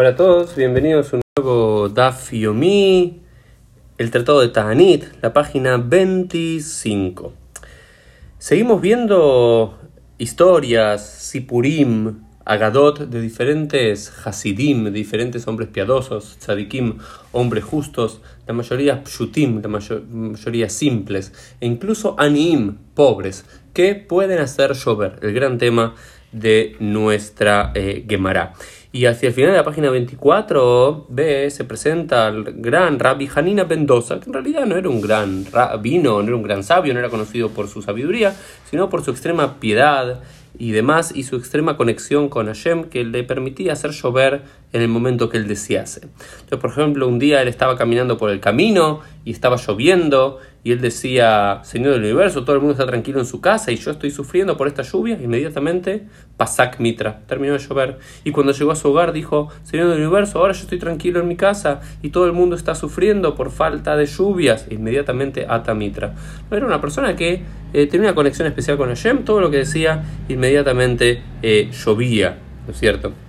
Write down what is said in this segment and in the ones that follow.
Hola a todos, bienvenidos a un nuevo Daf Yomi, el Tratado de Ta'anit, la página 25. Seguimos viendo historias, Sipurim, Agadot de diferentes Hasidim, diferentes hombres piadosos, Tzadikim, hombres justos, la mayoría Pshutim, la mayoría simples, e incluso Aniim, pobres, que pueden hacer llover, el gran tema de nuestra eh. Y hacia el final de la página 24 ve, se presenta el gran Rabbi Hanina Mendoza, que en realidad no era un gran rabino, no era un gran sabio, no era conocido por su sabiduría, sino por su extrema piedad y demás, y su extrema conexión con Hashem, que le permitía hacer llover en el momento que él desease. Entonces, por ejemplo, un día él estaba caminando por el camino y estaba lloviendo, y él decía, Señor del universo, todo el mundo está tranquilo en su casa y yo estoy sufriendo por esta lluvia, inmediatamente Pasak Mitra, terminó de llover. Y cuando llegó a su hogar dijo, Señor del universo, ahora yo estoy tranquilo en mi casa y todo el mundo está sufriendo por falta de lluvias, inmediatamente Ata Mitra. Era una persona que eh, tenía una conexión especial con Hashem, todo lo que decía inmediatamente eh, llovía, ¿no es cierto?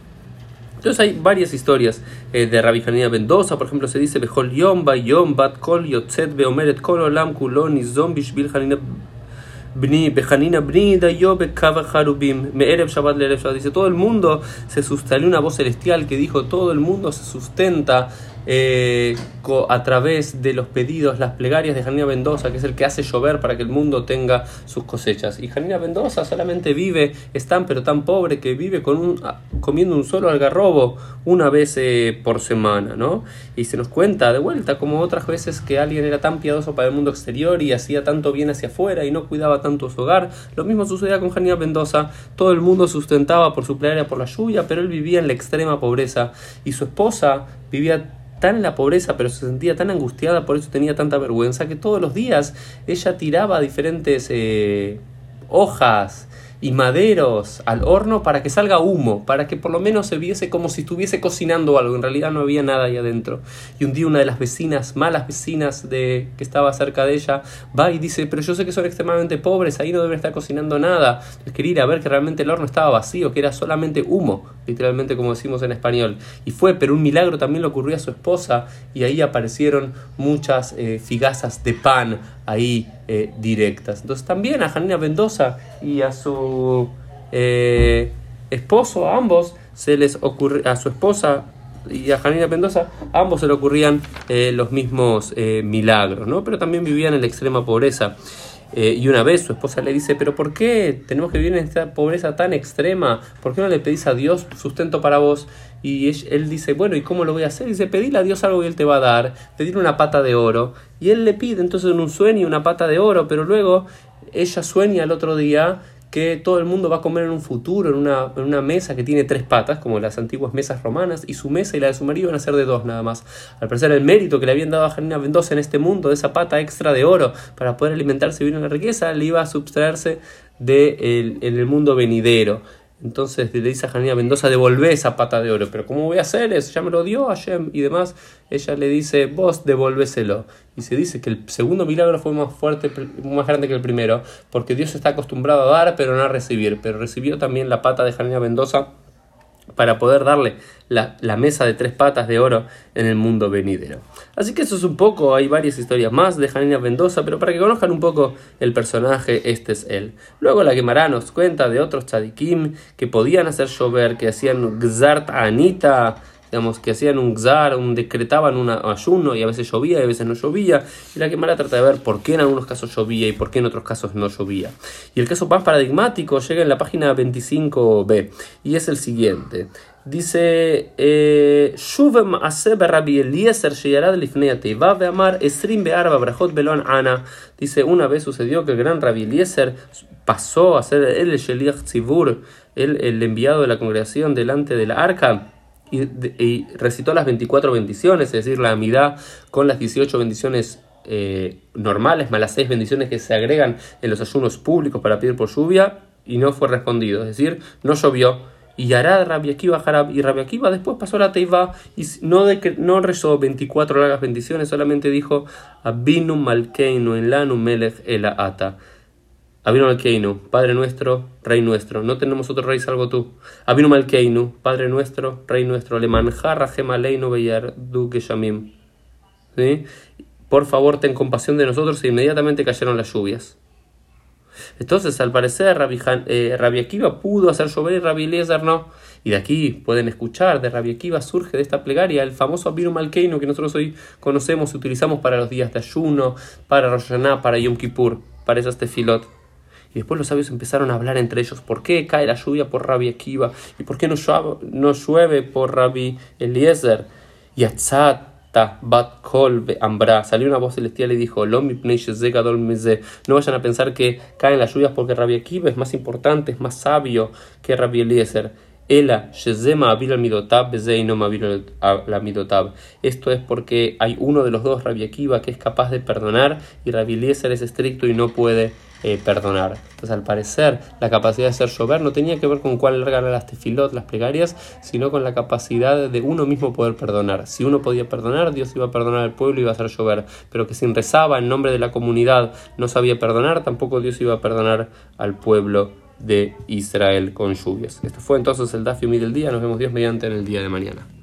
Entonces hay varias historias eh, de Rabbi Hanina Mendoza, por ejemplo, se dice Bejol Yom Yom Bat Kol Yotzet Beomeret Kol Olam Kulon Nizom Bishbil Hanina Bni Bejanina Bni Dayo Bekava Harubim Me'erev Shabbat Le'erev Shabbat dice todo el mundo se sustentó una voz celestial que dijo todo el mundo se sustenta eh, a través de los pedidos, las plegarias de Janina Mendoza, que es el que hace llover para que el mundo tenga sus cosechas. Y Janina Mendoza solamente vive, es tan pero tan pobre que vive con un, ah, comiendo un solo algarrobo una vez eh, por semana, ¿no? Y se nos cuenta de vuelta como otras veces que alguien era tan piadoso para el mundo exterior y hacía tanto bien hacia afuera y no cuidaba tanto su hogar. Lo mismo sucedía con Janina Mendoza, todo el mundo sustentaba por su plegaria por la lluvia, pero él vivía en la extrema pobreza y su esposa vivía tan en la pobreza, pero se sentía tan angustiada, por eso tenía tanta vergüenza, que todos los días ella tiraba diferentes eh, hojas, y maderos al horno para que salga humo, para que por lo menos se viese como si estuviese cocinando algo. En realidad no había nada ahí adentro. Y un día una de las vecinas, malas vecinas de que estaba cerca de ella, va y dice, pero yo sé que son extremadamente pobres, ahí no deben estar cocinando nada. Entonces quería ir a ver que realmente el horno estaba vacío, que era solamente humo, literalmente como decimos en español. Y fue, pero un milagro también le ocurrió a su esposa y ahí aparecieron muchas eh, figazas de pan ahí eh, directas. Entonces también a Janina Mendoza y a su eh, esposo, a ambos, se les ocurre, a su esposa y a Janina Mendoza, ambos se le ocurrían eh, los mismos milagros, ¿no? Pero también vivían en la extrema pobreza. Y una vez su esposa le dice, pero ¿por qué tenemos que vivir en esta pobreza tan extrema? ¿Por qué no le pedís a Dios sustento para vos? Y él dice, bueno, ¿y cómo lo voy a hacer? dice, pedile a Dios algo y él te va a dar, pedirle una pata de oro. Y él le pide entonces en un sueño una pata de oro, pero luego ella sueña el otro día que todo el mundo va a comer en un futuro, en una, en una, mesa que tiene tres patas, como las antiguas mesas romanas, y su mesa y la de su marido van a ser de dos nada más. Al parecer el mérito que le habían dado a Janina Mendoza en este mundo, de esa pata extra de oro, para poder alimentarse y vivir en la riqueza, le iba a subtraerse de en el mundo venidero. Entonces le dice a Janina Mendoza, devolvé esa pata de oro. Pero ¿cómo voy a hacer eso? Ya me lo dio Hashem y demás. Ella le dice, vos devolvéselo. Y se dice que el segundo milagro fue más fuerte, más grande que el primero, porque Dios está acostumbrado a dar, pero no a recibir. Pero recibió también la pata de Janina Mendoza para poder darle la, mesa de tres patas de oro en el mundo venidero. Así que eso es un poco, hay varias historias más de Janina Mendoza, pero para que conozcan un poco el personaje, este es él. Luego la Gemara nos cuenta de otros tzadikim que podían hacer llover, que hacían gzart anita, digamos, que hacían un gzar, un, decretaban un ayuno y a veces llovía y a veces no llovía. Y la Gemara trata de ver por qué en algunos casos llovía y por qué en otros casos no llovía. Y el caso más paradigmático llega en la página 25b y es el siguiente. Dice, eh, Dice, una vez sucedió que el gran Rabbi Eliezer pasó a ser el Sheliach Tzibur, el, el enviado de la congregación delante de la arca y, recitó las 24 bendiciones, es decir, la amidad con las 18 bendiciones eh, normales, más las 6 bendiciones que se agregan en los ayunos públicos para pedir por lluvia, y no fue respondido, es decir, no llovió. Y hará Rabbi Akiva y Rabbi Akiva después pasó la teiva y no, de, no rezó 24 largas bendiciones, solamente dijo Abinu Malkeinu en Lanu Melech Ela Ata. Abinu Malkeinu, Padre nuestro, Rey nuestro. No tenemos otro rey salvo tú. Abinu Malkeinu, Padre nuestro, Rey nuestro. Lemanjar Gemaleinu Beyardu Geshamim. ¿Sí? Por favor, ten compasión de nosotros. E inmediatamente cayeron las lluvias. Entonces, al parecer, Rabbi, eh, Akiva pudo hacer llover y Rabbi Eliezer no. Y de aquí pueden escuchar, de Rabbi Akiva surge de esta plegaria el famoso Abinu Malkeinu que nosotros hoy conocemos y utilizamos para los días de ayuno, para Rosh para Yom Kippur, para esas tefilot. Y después los sabios empezaron a hablar entre ellos, ¿por qué cae la lluvia por Rabbi Akiva? ¿Y por qué no llueve, por Rabbi Eliezer? Y bat kol ambra. Salió una voz celestial y dijo, no vayan a pensar que caen las lluvias porque Rabbi Akiva es más importante, es más sabio que Rabbi Eliezer. Ela, Midotab, la Midotab. Esto es porque hay uno de los dos, Rabbi Akiva, que es capaz de perdonar y Rabbi Eliezer es estricto y no puede eh, perdonar. Entonces, al parecer, la capacidad de hacer llover no tenía que ver con cuál eran las tefilot, las plegarias, sino con la capacidad de uno mismo poder perdonar. Si uno podía perdonar, Dios iba a perdonar al pueblo y iba a hacer llover. Pero que si rezaba en nombre de la comunidad no sabía perdonar, tampoco Dios iba a perdonar al pueblo de Israel con lluvias. Esto fue entonces el Dafio del día. Nos vemos Dios mediante en el día de mañana.